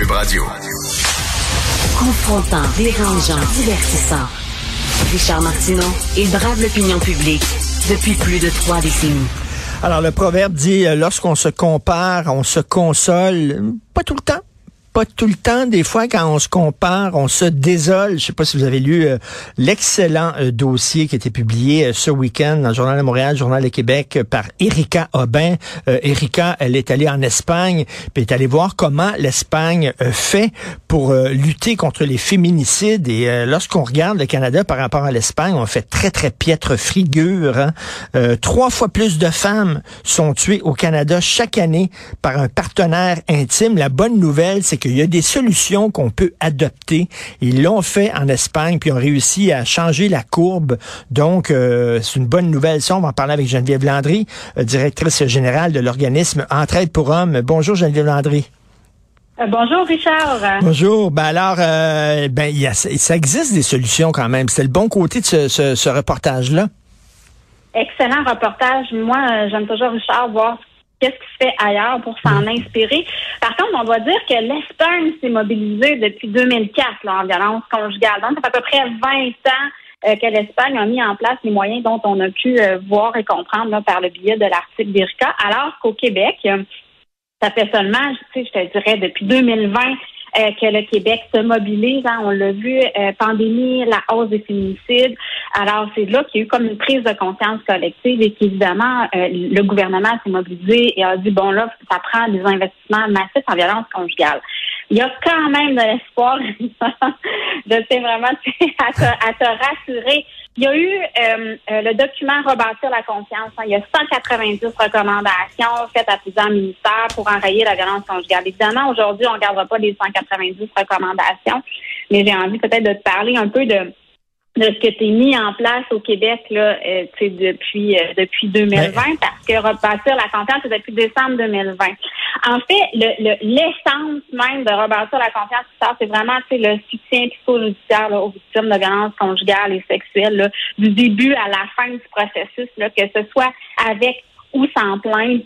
Cube Radio. Confrontant, dérangeant, divertissant. Richard Martineau, il brave l'opinion publique depuis plus de trois décennies. Alors, le proverbe dit, euh, lorsqu'on se compare, on se console. Pas tout le temps pas tout le temps. Des fois, quand on se compare, on se désole. Je sais pas si vous avez lu euh, l'excellent euh, dossier qui a été publié euh, ce week-end dans le Journal de Montréal, Journal de Québec, par Erika Aubin. Erika, elle est allée en Espagne, puis est allée voir comment l'Espagne fait pour lutter contre les féminicides. Et lorsqu'on regarde le Canada par rapport à l'Espagne, on fait très, très piètre figure. Hein. trois fois plus de femmes sont tuées au Canada chaque année par un partenaire intime. La bonne nouvelle, c'est qu'il y a des solutions qu'on peut adopter. Ils l'ont fait en Espagne, puis ont réussi à changer la courbe. Donc, euh, c'est une bonne nouvelle. Ça, on va en parler avec Geneviève Landry, euh, directrice générale de l'organisme Entraide pour hommes. Bonjour, Geneviève Landry. Euh, bonjour Richard. Bonjour. Ben alors, ben y a, ça existe des solutions quand même. C'est le bon côté de ce, ce, ce reportage-là. Excellent reportage. Moi, j'aime toujours Richard voir qu'est-ce qui se fait ailleurs pour s'en inspirer. Par contre, on doit dire que l'Espagne s'est mobilisée depuis 2004 là, en violence conjugale. Donc, ça fait à peu près 20 ans euh, que l'Espagne a mis en place les moyens dont on a pu euh, voir et comprendre là, par le biais de l'article d'IRCA, alors qu'au Québec, euh, ça fait seulement, je te dirais, depuis 2020 euh, que le Québec se mobilise. Hein, on l'a vu, euh, pandémie, la hausse des féminicides. Alors, c'est là qu'il y a eu comme une prise de conscience collective et qu'évidemment, euh, le gouvernement s'est mobilisé et a dit, bon, là, ça prend des investissements massifs en violence conjugale. Il y a quand même de l'espoir de vraiment à te, à te rassurer. Il y a eu euh, euh, le document Rebâtir la confiance. Hein. Il y a 190 recommandations faites à plusieurs ministères pour enrayer la violence conjugale. Évidemment, aujourd'hui, on ne regardera pas les 190 recommandations, mais j'ai envie peut-être de te parler un peu de de ce que tu mis en place au Québec là, euh, depuis euh, depuis 2020 parce que rebâtir la confiance c'est depuis décembre 2020. En fait, le, l'essence même de rebâtir la confiance, c'est vraiment le soutien psychojudiciaire aux victimes de violences conjugales et sexuelles du début à la fin du processus, là, que ce soit avec ou sans plainte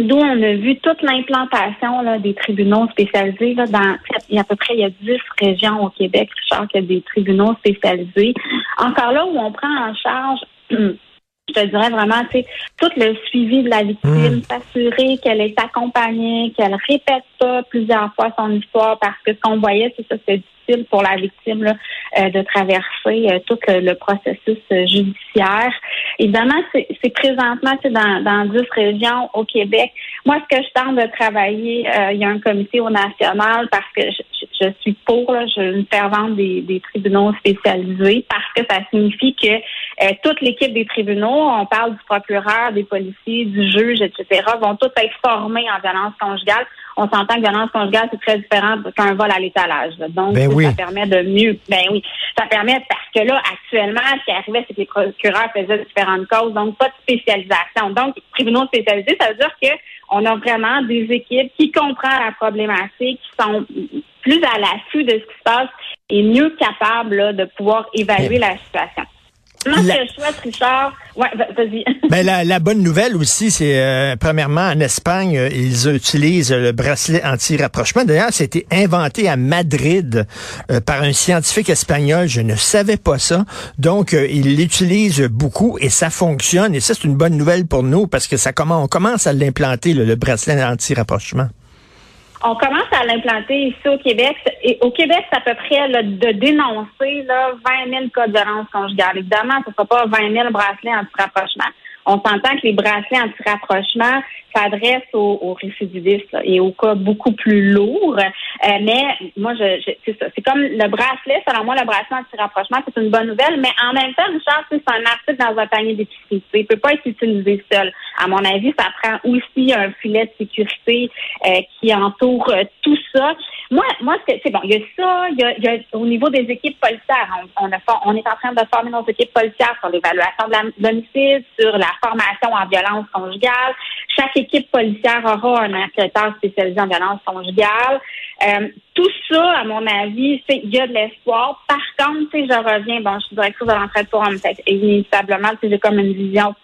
D'où on a vu toute l'implantation des tribunaux spécialisés. Là, dans, il y a à peu près il y a 10 régions au Québec, Richard, qu'il y a des tribunaux spécialisés. Encore là où on prend en charge je te dirais vraiment, tu sais, tout le suivi de la victime, hmm. s'assurer qu'elle est accompagnée, qu'elle répète pas plusieurs fois son histoire, parce que ce qu'on voyait, c'est ça, c'est pour la victime euh, de traverser euh, tout le, processus euh, judiciaire. Évidemment, c'est présentement dans, dans 10 régions au Québec. Moi, ce que je tente de travailler, il y a un comité au national parce que je, suis pour, je une fervente des, des tribunaux spécialisés parce que ça signifie que toute l'équipe des tribunaux on parle du procureur, des policiers, du juge, etc., vont tous être formés en violence conjugale. On s'entend que violence conjugale, c'est très différent qu'un vol à l'étalage. Donc, ben ça permet de mieux. Ben oui. Ça permet parce que là, actuellement, ce qui arrivait, c'est que les procureurs faisaient différentes causes, donc pas de spécialisation. Donc, tribunaux spécialisés, ça veut dire que on a vraiment des équipes qui comprennent la problématique, qui sont plus à l'affût de ce qui se passe et mieux capables de pouvoir évaluer la situation. Moi, ce que je souhaite, Richard, ouais, vas-y. Ben, la, la, bonne nouvelle aussi, c'est euh, premièrement en Espagne, euh, ils utilisent le bracelet anti-rapprochement. D'ailleurs, c'était inventé à Madrid euh, par un scientifique espagnol. Je ne savais pas ça. Donc, ils l'utilisent beaucoup et ça fonctionne. Et ça, c'est une bonne nouvelle pour nous parce que ça commence, on commence à l'implanter le bracelet anti-rapprochement. On commence à l'implanter ici au Québec. Et au Québec, c'est à peu près de dénoncer là, 20 000 cas de violence conjugale. Évidemment, ce ne sera pas 20 000 bracelets anti-rapprochement. On s'entend que les bracelets anti-rapprochement s'adressent aux, récidivistes et aux cas beaucoup plus lourds. Euh, mais moi, je, c'est ça. C'est comme le bracelet. Selon moi, le bracelet anti-rapprochement, c'est une bonne nouvelle. Mais en même temps, Richard, c'est un article dans un panier d'épicerie. Il peut pas être utilisé seul. À mon avis, ça prend aussi un filet de sécurité euh, qui entoure euh, tout ça. Moi, moi, c'est bon. Il y a ça. Il y a, il y a au niveau des équipes policières, on, on, a, on est en train de former nos équipes policières sur l'évaluation de l'homicide, sur la formation en violence conjugale. Chaque équipe policière aura un enquêteur spécialisé en violence conjugale. Euh, tout ça, à mon avis, il y a de l'espoir. Par contre, je reviens, bon, je suis directrice de l'entraide pour hommes, inévitablement, j'ai comme une vision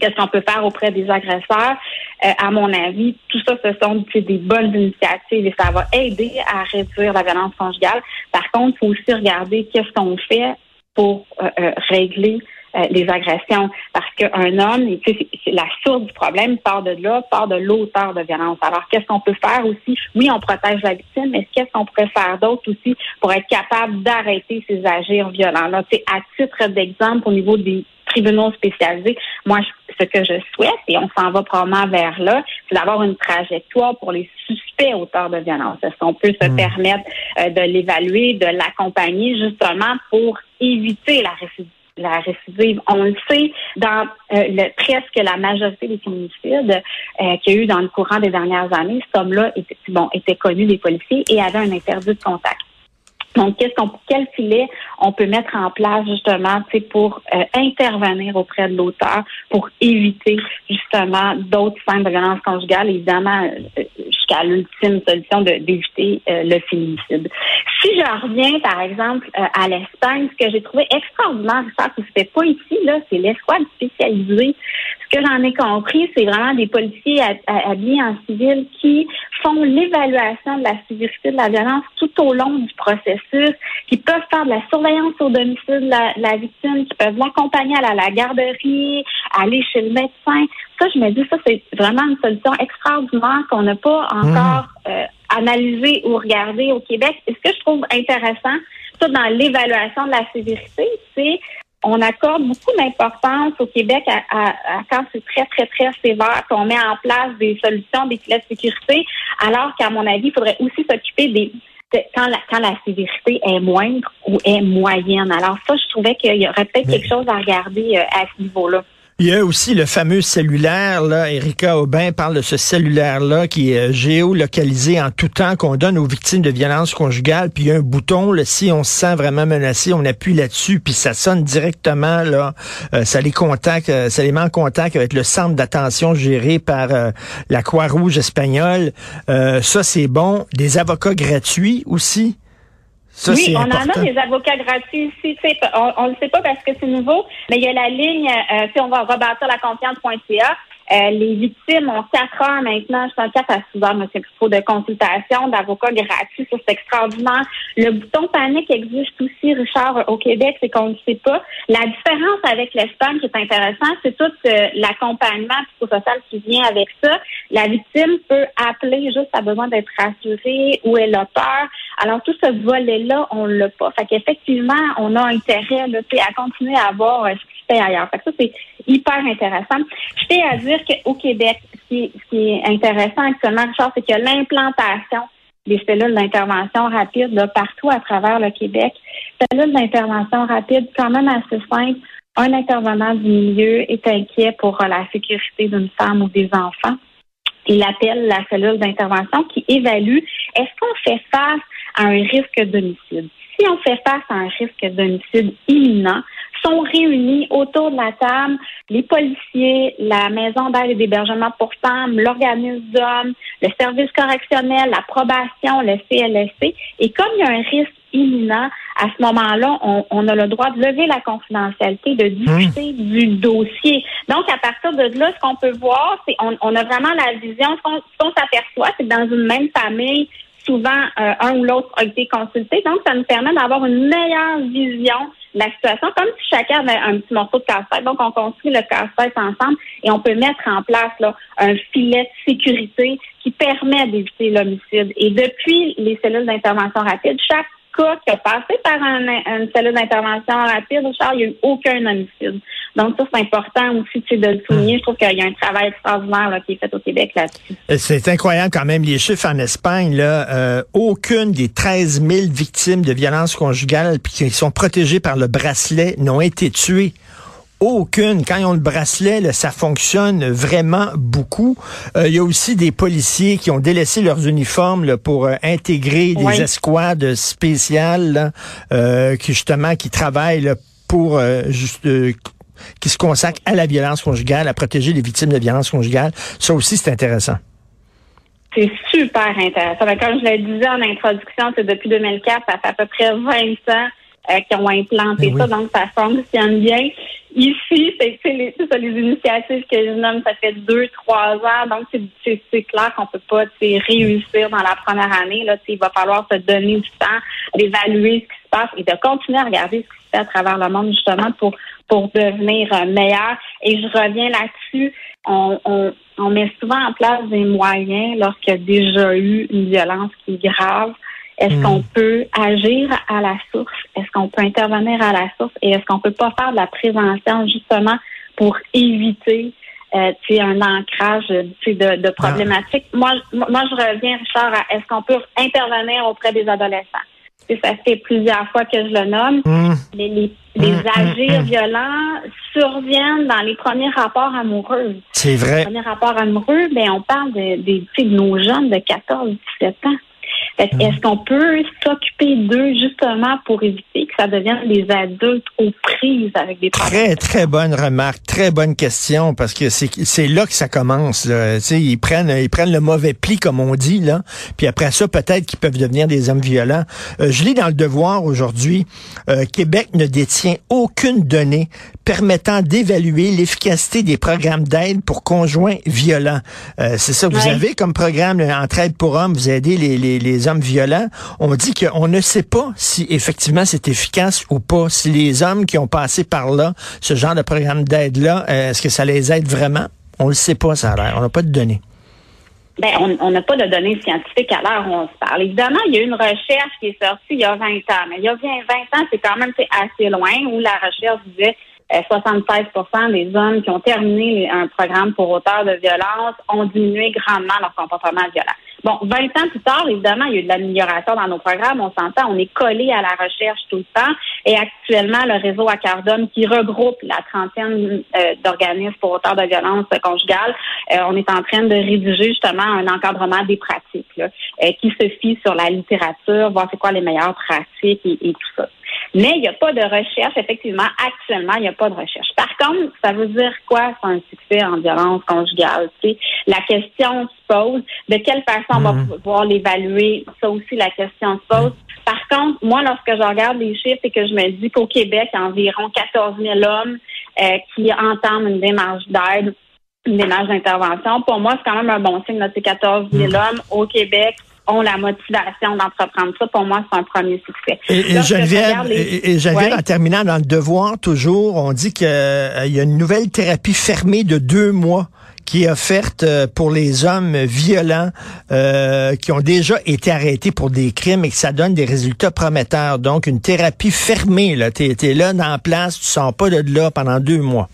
Qu'est-ce qu'on peut faire auprès des agresseurs? Euh, à mon avis, tout ça, ce sont des bonnes initiatives et ça va aider à réduire la violence conjugale. Par contre, il faut aussi regarder qu'est-ce qu'on fait pour euh, régler les agressions. Parce qu'un homme, la source du problème part de là, part de l'auteur de violence. Alors, qu'est-ce qu'on peut faire aussi? Oui, on protège la victime, mais qu'est-ce qu'on pourrait faire d'autre aussi pour être capable d'arrêter ces agirs violents? Là, à titre d'exemple, au niveau des tribunaux spécialisés. Moi, ce que je souhaite, et on s'en va probablement vers là, c'est d'avoir une trajectoire pour les suspects auteurs de violence. Est-ce qu'on peut se hmm. permettre euh, de l'évaluer, de l'accompagner justement pour éviter la récidive? La récidive. On le sait dans euh, le, presque la majorité des féminicides euh, qu'il y a eu dans le courant des dernières années. Cet homme-là était, bon, était connu des policiers et avait un interdit de contact. Donc, qu'est-ce qu'on, quel filet on peut mettre en place justement, pour euh, intervenir auprès de l'auteur pour éviter justement d'autres scènes de violence conjugale, évidemment euh, jusqu'à l'ultime solution d'éviter euh, le féminicide. Si je reviens par exemple à l'Espagne, ce que j'ai trouvé extraordinaire, ça qui se fait pas ici là, c'est l'escouade spécialisée. Ce que j'en ai compris, c'est vraiment des policiers habillés en civil qui font l'évaluation de la sévérité de la violence tout au long du processus, qui peuvent faire de la surveillance au domicile de la, victime, qui peuvent l'accompagner à la, garderie, aller chez le médecin. Ça, je me dis, ça, c'est vraiment une solution extraordinaire qu'on n'a pas encore mmh. euh, analysée ou regardée au Québec. Et ce que je trouve intéressant, ça, dans l'évaluation de la sévérité, c'est on accorde beaucoup d'importance au Québec à, quand c'est très, très, très sévère, qu'on met en place des solutions, des filets de sécurité, alors qu'à mon avis, il faudrait aussi s'occuper des quand la, quand la sévérité est moindre ou est moyenne. Alors ça, je trouvais qu'il y aurait peut-être quelque chose à regarder euh, à ce niveau-là. Il y a aussi le fameux cellulaire, là. Erika Aubin parle de ce cellulaire-là qui est euh, géolocalisé en tout temps, qu'on donne aux victimes de violences conjugales. Puis il y a un bouton, là, si on se sent vraiment menacé, on appuie là-dessus, puis ça sonne directement, là. Euh, ça les contacte, euh, ça les met en contact avec le centre d'attention géré par la Croix-Rouge espagnole. ça, c'est bon. Des avocats gratuits aussi oui, on en a des avocats gratuits ici. On ne le sait pas parce que c'est nouveau, mais il y a la ligne, euh, si on va rebâtir la confiance.ca, euh, les victimes ont quatre heures maintenant, je suis quatre à six heures, monsieur trop de consultation, d'avocats gratuits, c'est extraordinaire. Le bouton panique existe aussi, Richard, au Québec, c'est qu'on ne sait pas. La différence avec l'Espagne qui est intéressant, c'est tout euh, l'accompagnement psychosocial qui vient avec ça. La victime peut appeler juste à besoin d'être rassurée ou elle a peur. Alors tout ce volet-là, on l'a pas. Fait qu'effectivement, on a intérêt là, à continuer à voir euh, ça, c'est hyper intéressant. Je tiens à dire qu'au Québec, ce qui, est intéressant actuellement, Richard, c'est que l'implantation des cellules d'intervention rapide partout à travers le Québec. Cellules d'intervention rapide, quand même assez simple. Un intervenant du milieu est inquiet pour la sécurité d'une femme ou des enfants. Il appelle la cellule d'intervention qui évalue est-ce qu'on fait face à un risque d'homicide? Si on fait face à un risque d'homicide imminent, sont réunis autour de la table les policiers, la maison d'aide et d'hébergement pour femmes, l'organisme d'hommes, le service correctionnel, la probation, le CLSC. Et comme il y a un risque imminent, à ce moment-là, on, a le droit de lever la confidentialité, de discuter mmh. du dossier. Donc, à partir de là, ce qu'on peut voir, c'est on, on a vraiment la vision, ce qu'on s'aperçoit, c'est que dans une même famille, souvent, euh, un ou l'autre a été consulté. Donc, ça nous permet d'avoir une meilleure vision la situation, comme si chacun avait un petit morceau de casse-tête. Donc, on construit le casse-tête ensemble et on peut mettre en place là, un filet de sécurité qui permet d'éviter l'homicide. Et depuis les cellules d'intervention rapide, chaque cas qui a passé par une cellule d'intervention rapide, Richard, il n'y a eu aucun homicide. Donc, ça, c'est important aussi de le souligner. Je trouve qu'il y a un travail extraordinaire qui est fait au Québec là-dessus. Euh, c'est incroyable quand même. Les chiffres en Espagne, là, euh, aucune des 13 000 victimes de violences conjugales qui sont protégées par le bracelet n'ont été tuées. Aucune. Quand ils ont le bracelet, ça fonctionne vraiment beaucoup. Euh, il y a aussi des policiers qui ont délaissé leurs uniformes pour intégrer des escouades spéciales qui justement qui travaillent pour juste qui se consacre à la violence conjugale, à protéger les victimes de violence conjugale. Ça aussi, c'est intéressant. C'est super intéressant. Comme je le disais en introduction, c'est depuis 2004, ça fait à peu près 20 ans euh, qui ont implanté Ben ça, donc ça fonctionne bien. Ici, c'est les, les initiatives que je nomme, ça fait deux, trois ans, donc c'est clair qu'on peut pas réussir dans la première année. Là, il va falloir se donner du temps, d'évaluer ce qui se passe et de continuer à regarder ce qui se fait à travers le monde justement pour pour devenir euh, meilleur. Et je reviens là-dessus. On, on, on met souvent en place des moyens lorsqu'il y a déjà eu une violence qui est grave est-ce hmm. qu'on peut agir à la source? Est-ce qu'on peut intervenir à la source? Et est-ce qu'on peut pas faire de la prévention justement pour éviter euh, un ancrage de, de problématiques? Moi, moi, je reviens, Richard, à est-ce qu'on peut intervenir auprès des adolescents? Ça fait plusieurs fois que je le nomme. Hmm. Les, les, agirs violents surviennent dans les premiers rapports amoureux. C'est vrai. Les premiers rapports amoureux, ben, on parle de, de, de nos jeunes de 14, 17 ans. Mm. Est-ce qu'on peut s'occuper d'eux justement pour éviter que ça devienne des adultes aux prises avec des? Très, très bonne remarque, très bonne question, parce que c'est là que ça commence. Là. Ils, prennent, ils prennent le mauvais pli, comme on dit, là. puis après ça, peut-être qu'ils peuvent devenir des hommes violents. Euh, je lis dans le Devoir aujourd'hui, euh, Québec ne détient aucune donnée permettant d'évaluer l'efficacité des programmes d'aide pour conjoints violents. Euh, c'est ça, vous avez comme programme Entraide pour hommes, vous aidez les, les, les hommes violents. On dit qu'on ne sait pas si effectivement c'est efficace ou pas. Si les hommes qui ont passé par là, ce genre de programme d'aide-là, euh, est-ce que ça les aide vraiment? On ne le sait pas, ça a l'air. On n'a pas de données. Ben, on n'a pas de données scientifiques à l'heure où on se parle. Évidemment, il y a une recherche qui est sortie il y a 20 ans, mais il y a 20 ans, c'est quand même assez loin où la recherche disait 76% euh, des hommes qui ont terminé un programme pour auteur de violence ont diminué grandement leur comportement violent. Bon, 20 ans plus tard, évidemment, il y a eu de l'amélioration dans nos programmes. On s'entend, on est collé à la recherche tout le temps. Et actuellement, le réseau Acardum, qui regroupe la trentaine euh, d'organismes pour auteurs de violence conjugale, euh, on est en train de rédiger justement un encadrement des pratiques qui se fie sur la littérature, voir c'est quoi les meilleures pratiques et tout ça. Mais il n'y a pas de recherche, effectivement, actuellement, il n'y a pas de recherche. Par contre, ça veut dire quoi, c'est un succès en violence conjugale? La question pose, de quelle façon on va mhm. pouvoir l'évaluer? Ça aussi, la question se pose. Par contre, moi, lorsque je regarde les chiffres et que je me dis qu'au Québec, il y a environ 14 000 hommes euh, qui entament une démarche d'aide, une démarche d'intervention, pour moi, c'est quand même un bon signe. de ces 14 000 hommes au Québec ont la motivation d'entreprendre ça. Pour moi, c'est un premier succès. Et, Geneviève, et, en terminant dans le devoir, toujours, on dit qu'il euh, y a une nouvelle thérapie fermée de deux mois qui est offerte euh, pour les hommes violents euh, qui ont déjà été arrêtés pour des crimes et que ça donne des résultats prometteurs. Donc, une thérapie fermée. Tu es, là, dans la place, tu sors pas de là pendant deux mois.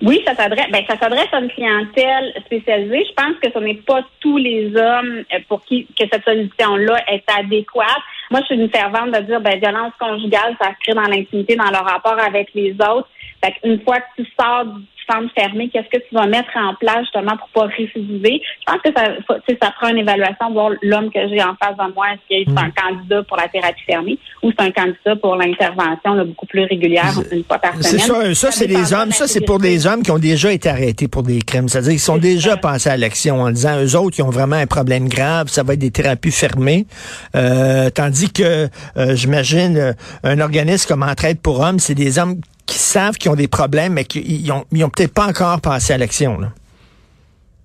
Oui, ça s'adresse, ben, ça s'adresse à une clientèle spécialisée. Je pense que ce n'est pas tous les hommes euh, pour qui que cette solution-là est adéquate. Moi, je suis une fervente de dire, ben, violence conjugale, ça se crée dans l'intimité, dans le rapport avec les autres. Fait une fois que tu sors du centre fermé, qu'est-ce que tu vas mettre en place justement pour pas récidiver? Je pense que ça, ça prend une évaluation, voir l'homme que j'ai en face de moi, est-ce qu'il est un mm. candidat pour la thérapie fermée ou c'est un candidat pour l'intervention beaucoup plus régulière, une fois par semaine. C'est ça, ça, c'est des hommes, ça c'est pour des hommes qui ont déjà été arrêtés pour des crimes. C'est-à-dire qu'ils sont déjà passés à l'action en disant, eux autres, qui ont vraiment un problème grave, ça va être des thérapies fermées. Euh, tandis que, euh, j'imagine, euh, un organisme comme Entraide pour hommes, c'est des hommes qui savent qu'ils ont des problèmes, mais qu'ils n'ont ont, peut-être pas encore passé à l'action.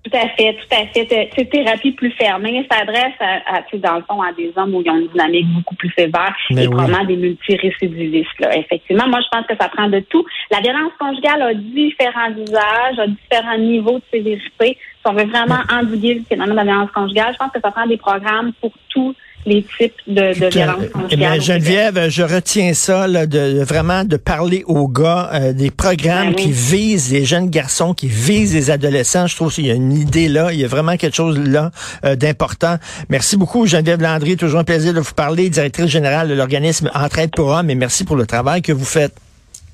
Tout à fait, tout à fait. Cette thérapie plus fermée s'adresse à, à, dans le fond, à des hommes où ils ont une dynamique beaucoup plus sévère et probablement des multirécidivistes. Là. Effectivement, moi, je pense que ça prend de tout. La violence conjugale a différents usages, a différents niveaux de sévérité. Si on veut vraiment endiguer le phénomène de la violence conjugale, je pense que ça prend des programmes pour tout les types de, de violences conjugales. Geneviève, je retiens ça, là, de, vraiment de parler aux gars euh, des programmes ben qui visent les jeunes garçons, qui visent les adolescents. Je trouve qu'il y a une idée là, il y a vraiment quelque chose là euh, d'important. Merci beaucoup, Geneviève Landry. Toujours un plaisir de vous parler, directrice générale de l'organisme Entraide pour hommes, et merci pour le travail que vous faites.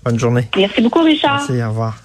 Bonne journée. Merci beaucoup, Richard. Merci, au revoir.